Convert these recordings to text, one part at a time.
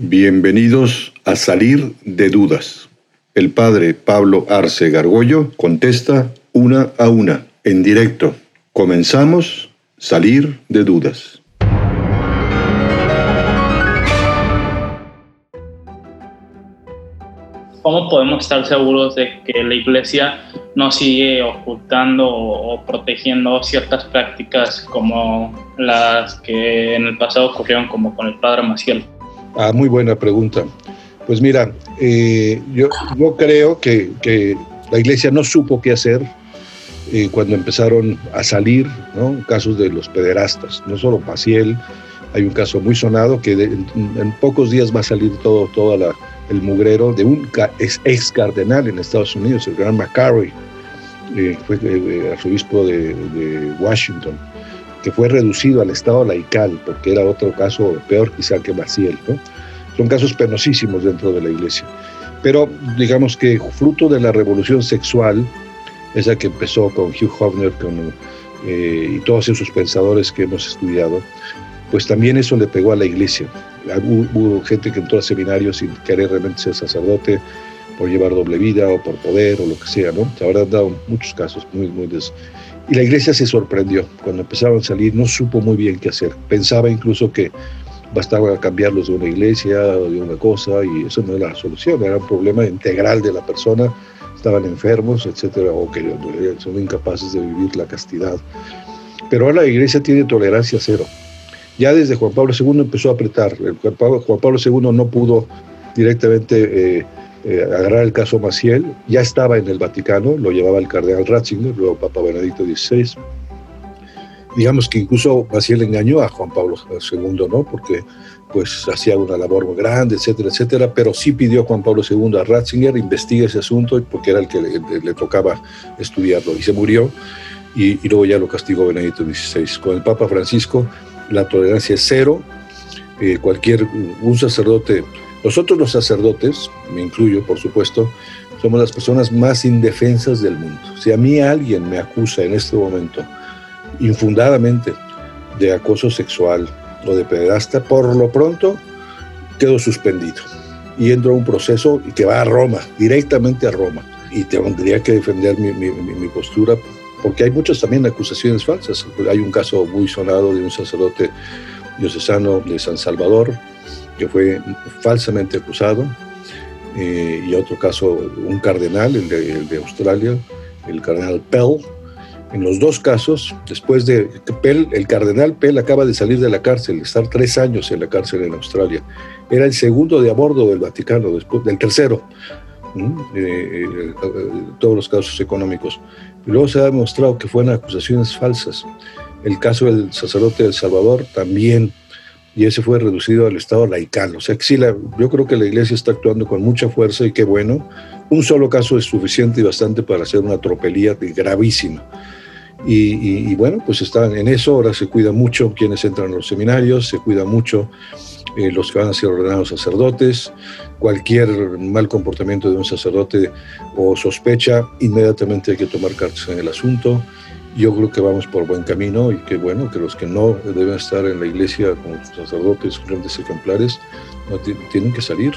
Bienvenidos a Salir de Dudas. El padre Pablo Arce Gargollo contesta una a una, en directo. Comenzamos Salir de Dudas. ¿Cómo podemos estar seguros de que la iglesia no sigue ocultando o protegiendo ciertas prácticas como las que en el pasado ocurrieron como con el padre Maciel? Ah, muy buena pregunta. Pues mira, eh, yo, yo, creo que, que, la iglesia no supo qué hacer eh, cuando empezaron a salir casos de los pederastas, no solo Maciel, hay un caso muy sonado que en, pocos días va a salir todo, la, el mugrero de un ex, ex, cardenal en Estados Unidos, el gran McCarry, eh, fue eh, arzobispo de Washington fue reducido al estado laical, porque era otro caso peor quizá que Maciel. Son casos penosísimos dentro de la iglesia. Pero digamos que fruto de la revolución sexual, esa que empezó con Hugh Hofner con, eh, y todos esos pensadores que hemos estudiado, pues también eso le pegó a la iglesia. Hubo, gente que entró a seminarios sin querer realmente ser sacerdote, por llevar doble vida o por poder o lo que sea, ¿no? Se habrán dado muchos casos muy, muy y la iglesia se sorprendió. Cuando empezaron a salir, no supo muy bien qué hacer. Pensaba incluso que bastaba cambiarlos de una iglesia o de una cosa, y eso no era la solución, era un problema integral de la persona. Estaban enfermos, etcétera, o que son incapaces de vivir la castidad. Pero ahora la iglesia tiene tolerancia cero. Ya desde Juan Pablo II empezó a apretar. Juan Pablo, II no pudo directamente. Eh, eh, agarrar el caso Maciel, ya estaba en el Vaticano, lo llevaba el cardenal Ratzinger, luego Papa Benedicto XVI. Digamos que incluso Maciel engañó a Juan Pablo II, ¿no? Porque pues hacía una labor muy grande, etcétera, etcétera, pero sí pidió Juan Pablo II a Ratzinger investigue ese asunto porque era el que le, tocaba estudiarlo y se murió y, y, luego ya lo castigó Benedicto XVI. Con el Papa Francisco la tolerancia es cero, eh, cualquier, un sacerdote nosotros los sacerdotes, me incluyo por supuesto, somos las personas más indefensas del mundo. Si a mí alguien me acusa en este momento infundadamente de acoso sexual o de pederasta, por lo pronto quedo suspendido y entro a un proceso que va a Roma, directamente a Roma. Y tendría que defender mi, mi, mi postura porque hay muchas también acusaciones falsas. Hay un caso muy sonado de un sacerdote diocesano de San Salvador que fue falsamente acusado, eh, y otro caso, un cardenal, el de, Australia, el cardenal Pell. En los dos casos, después de Pell, el cardenal Pell acaba de salir de la cárcel, estar tres años en la cárcel en Australia. Era el segundo de a del Vaticano, después del tercero, eh, eh, todos los casos económicos. Y luego se ha demostrado que fueron acusaciones falsas. El caso del sacerdote del Salvador también y ese fue reducido al estado laical. O sea que la, yo creo que la iglesia está actuando con mucha fuerza y qué bueno. Un solo caso es suficiente y bastante para hacer una tropelía gravísima. Y, bueno, pues están en eso, ahora se cuida mucho quienes entran a los seminarios, se cuida mucho eh, los que van a ser ordenados sacerdotes, cualquier mal comportamiento de un sacerdote o sospecha, inmediatamente hay que tomar cartas en el asunto yo creo que vamos por buen camino y que bueno, que los que no deben estar en la iglesia como sacerdotes, grandes ejemplares, no tienen que salir.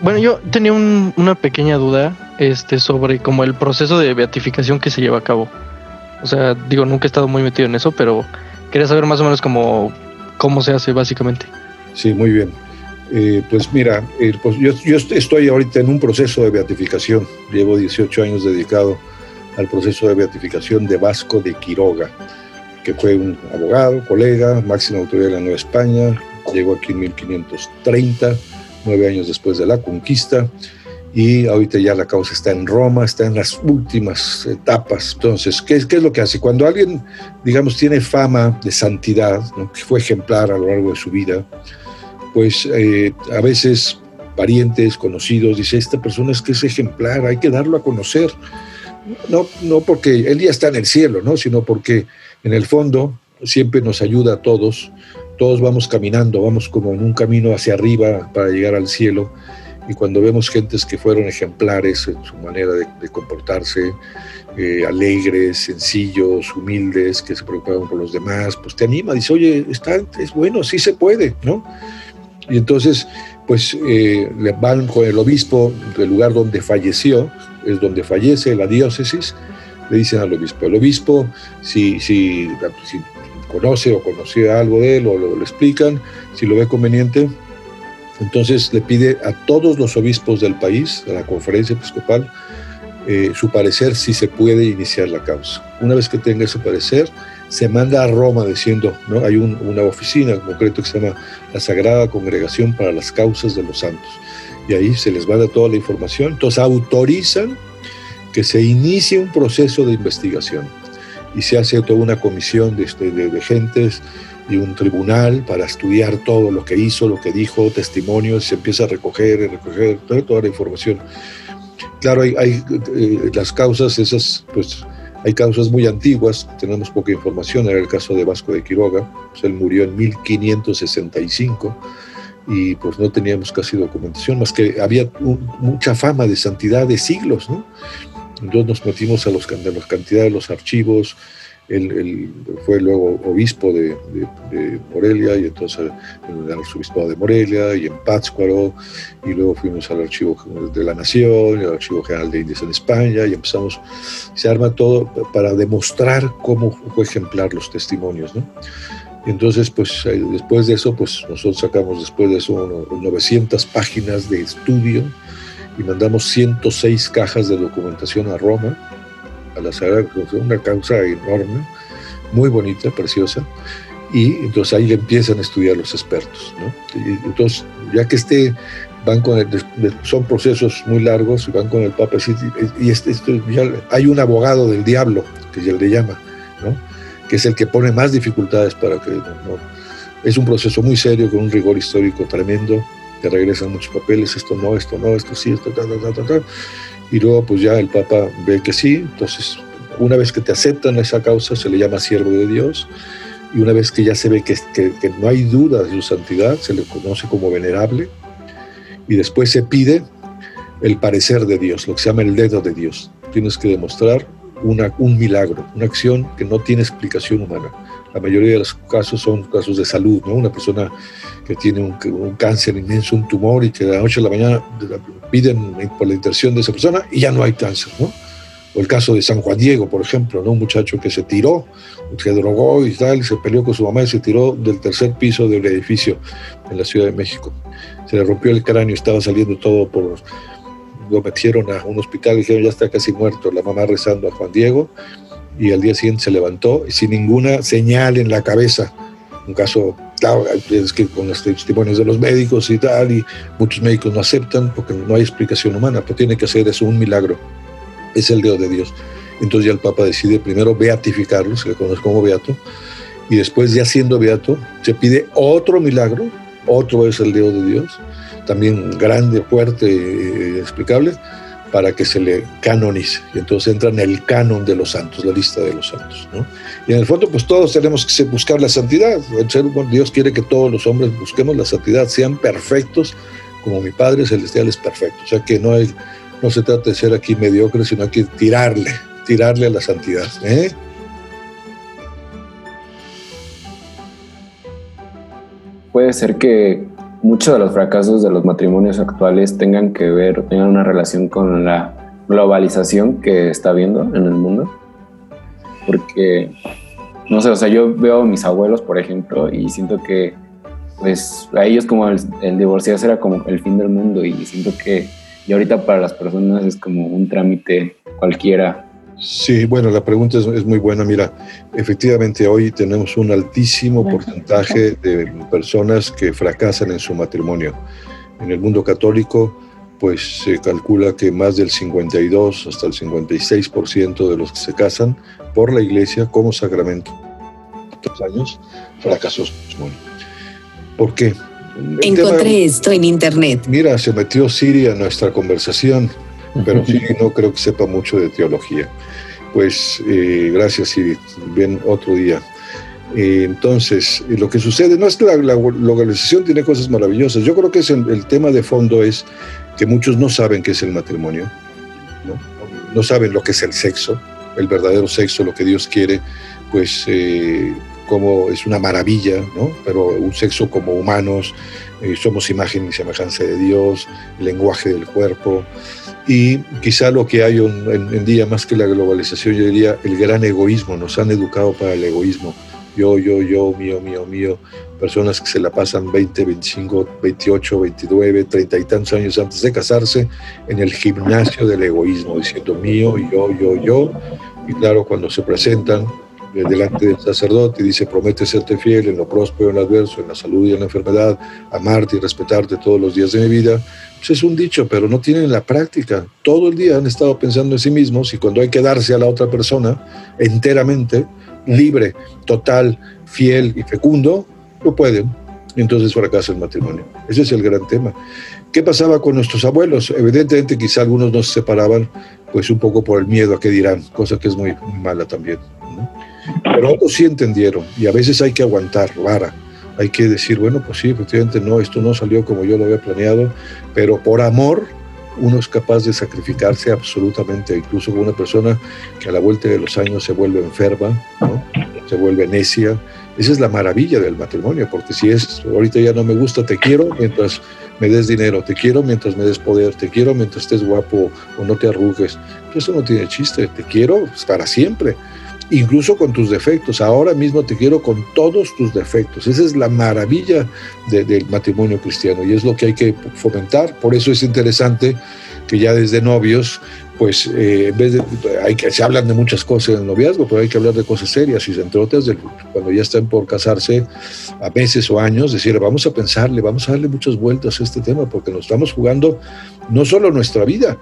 Bueno, yo tenía un, una pequeña duda este, sobre como el proceso de beatificación que se lleva a cabo. O sea, digo, nunca he estado muy metido en eso, pero quería saber más o menos cómo, cómo se hace básicamente. Sí, muy bien. Eh, pues mira, eh, pues yo, yo, estoy ahorita en un proceso de beatificación. Llevo 18 años dedicado al proceso de beatificación de Vasco de Quiroga, que fue un abogado, colega, máxima autoridad de la Nueva España. Llegó aquí en 1530, nueve años después de la conquista. Y ahorita ya la causa está en Roma, está en las últimas etapas. Entonces, ¿qué, qué es lo que hace? Cuando alguien, digamos, tiene fama de santidad, ¿no? que fue ejemplar a lo largo de su vida, pues eh, a veces parientes, conocidos, dice, esta persona es que es ejemplar, hay que darlo a conocer. No, no porque él ya está en el cielo, ¿no? sino porque en el fondo siempre nos ayuda a todos, todos vamos caminando, vamos como en un camino hacia arriba para llegar al cielo, y cuando vemos gentes que fueron ejemplares en su manera de, comportarse, eh, alegres, sencillos, humildes, que se preocupaban por los demás, pues te anima, dice, oye, está, es bueno, sí se puede, ¿no? Y entonces, pues eh, van con el obispo del lugar donde falleció, es donde fallece la diócesis, le dicen al obispo, el obispo, si, si, si conoce o conocía algo de él o lo, lo explican, si lo ve conveniente, entonces le pide a todos los obispos del país, a la conferencia episcopal, eh, su parecer si se puede iniciar la causa. Una vez que tenga ese parecer, se manda a Roma diciendo, ¿no? hay una oficina en concreto que se llama la Sagrada Congregación para las Causas de los Santos. Y ahí se les manda toda la información. Entonces autorizan que se inicie un proceso de investigación y se hace toda una comisión de, este, de, de gentes y un tribunal para estudiar todo lo que hizo, lo que dijo, testimonios, se empieza a recoger recoger toda la información. Claro, hay eh, las causas, esas, pues hay causas muy antiguas, tenemos poca información, era el caso de Vasco de Quiroga, pues él murió en 1565 y pues no teníamos casi documentación, más que había mucha fama de santidad de siglos, ¿no? Entonces nos metimos a, los, a la cantidad de los archivos, él, fue luego obispo de, Morelia y entonces en el arzobispado de Morelia y en Pátzcuaro y luego fuimos al archivo de la Nación al archivo general de Indias en España y empezamos, se arma todo para demostrar cómo fue ejemplar los testimonios, ¿no? Entonces, pues después de eso, pues nosotros sacamos después de eso 900 páginas de estudio y mandamos 106 cajas de documentación a Roma la Sagrada una causa enorme, muy bonita, preciosa, y entonces ahí empiezan a estudiar los expertos. entonces, ya que este, van con son procesos muy largos, van con el Papa, y este, hay un abogado del diablo, que ya le llama, que es el que pone más dificultades para que... Es un proceso muy serio, con un rigor histórico tremendo, te regresan muchos papeles, esto no, esto no, esto sí, esto, ta, ta, ta, ta, y luego pues ya el Papa ve que sí, entonces una vez que te aceptan esa causa se le llama siervo de Dios y una vez que ya se ve que, que, no hay duda de su santidad, se le conoce como venerable y después se pide el parecer de Dios, lo que se llama el dedo de Dios. Tienes que demostrar una, un milagro, una acción que no tiene explicación humana. La mayoría de los casos son casos de salud, ¿no? Una persona que tiene un, un cáncer inmenso, un tumor y que de la noche a la mañana piden por la intención de esa persona y ya no hay cáncer, ¿no? O el caso de San Juan Diego, por ejemplo, ¿no? Un muchacho que se tiró, se drogó y tal, se peleó con su mamá y se tiró del tercer piso del edificio en la Ciudad de México. Se le rompió el cráneo, estaba saliendo todo por... Lo metieron a un hospital y dijeron, ya está casi muerto. La mamá rezando a Juan Diego y al día siguiente se levantó sin ninguna señal en la cabeza. Un caso claro, es que con los testimonios de los médicos y tal, y muchos médicos no aceptan porque no hay explicación humana, pero tiene que hacer eso un milagro. Es el dedo de Dios. Entonces ya el Papa decide primero beatificarlo, se le conoce como beato, y después ya siendo beato, se pide otro milagro, otro es el dedo de Dios, también grande, fuerte, e inexplicable, para que se le canonice. Y entonces entra en el canon de los santos, la lista de los santos. ¿no? Y en el fondo, pues todos tenemos que buscar la santidad. Dios quiere que todos los hombres busquemos la santidad, sean perfectos como mi Padre Celestial es perfecto. O sea que no, hay, no se trata de ser aquí mediocre, sino hay que tirarle, tirarle a la santidad. ¿eh? Puede ser que muchos de los fracasos de los matrimonios actuales tengan que ver, tengan una relación con la globalización que está habiendo en el mundo. Porque, no sé, o sea, yo veo a mis abuelos, por ejemplo, y siento que, pues, a ellos como el, divorciarse era como el fin del mundo y siento que, y ahorita para las personas es como un trámite cualquiera Sí, bueno, la pregunta es, muy buena. Mira, efectivamente hoy tenemos un altísimo porcentaje de personas que fracasan en su matrimonio. En el mundo católico, pues se calcula que más del 52 hasta el 56% de los que se casan por la iglesia como sacramento, estos años, fracasó su matrimonio. ¿Por qué? Encontré esto en internet. Mira, se metió Siria en nuestra conversación pero sí no creo que sepa mucho de teología. Pues eh, gracias y bien otro día. Eh, entonces, lo que sucede, no es que la, la, globalización tiene cosas maravillosas, yo creo que es el, tema de fondo es que muchos no saben qué es el matrimonio, ¿no? no saben lo que es el sexo, el verdadero sexo, lo que Dios quiere, pues eh, como es una maravilla, ¿no? pero un sexo como humanos, eh, somos imagen y semejanza de Dios, el lenguaje del cuerpo, y quizá lo que hay en, día más que la globalización, yo diría el gran egoísmo, nos han educado para el egoísmo, yo, yo, yo, mío, mío, mío, personas que se la pasan 20, 25, 28, 29, 30 y tantos años antes de casarse en el gimnasio del egoísmo, diciendo mío, yo, yo, yo, y claro, cuando se presentan delante del sacerdote y dice, promete serte fiel en lo próspero, en lo adverso, en la salud y en la enfermedad, amarte y respetarte todos los días de mi vida, pues es un dicho, pero no tienen la práctica. Todo el día han estado pensando en sí mismos y cuando hay que darse a la otra persona enteramente, libre, total, fiel y fecundo, lo pueden. Entonces fracasa el matrimonio. Ese es el gran tema. ¿Qué pasaba con nuestros abuelos? Evidentemente quizá algunos no se separaban pues un poco por el miedo a qué dirán, cosa que es muy mala también. Pero otros sí entendieron y a veces hay que aguantar vara. Hay que decir, bueno, pues sí, efectivamente no, esto no salió como yo lo había planeado, pero por amor uno es capaz de sacrificarse absolutamente, incluso con una persona que a la vuelta de los años se vuelve enferma, se vuelve necia. Esa es la maravilla del matrimonio, porque si es, ahorita ya no me gusta, te quiero mientras me des dinero, te quiero mientras me des poder, te quiero mientras estés guapo o no te arrugues. Eso no tiene chiste, te quiero para siempre incluso con tus defectos. Ahora mismo te quiero con todos tus defectos. Esa es la maravilla del matrimonio cristiano y es lo que hay que fomentar. Por eso es interesante que ya desde novios, pues eh, en vez de, hay que, se hablan de muchas cosas en el noviazgo, pero hay que hablar de cosas serias y entre otras, de, cuando ya están por casarse a meses o años, decir, vamos a pensarle, vamos a darle muchas vueltas a este tema porque nos estamos jugando no solo nuestra vida,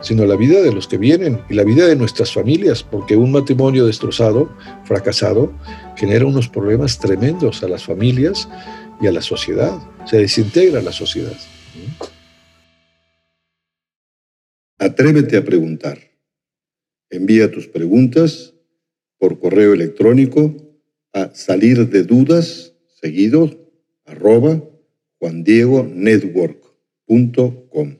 sino la vida de los que vienen y la vida de nuestras familias, porque un matrimonio destrozado, fracasado, genera unos problemas tremendos a las familias y a la sociedad. Se desintegra la sociedad. Atrévete a preguntar. Envía tus preguntas por correo electrónico a salir de dudas seguido arroba juandiegonetwork.com.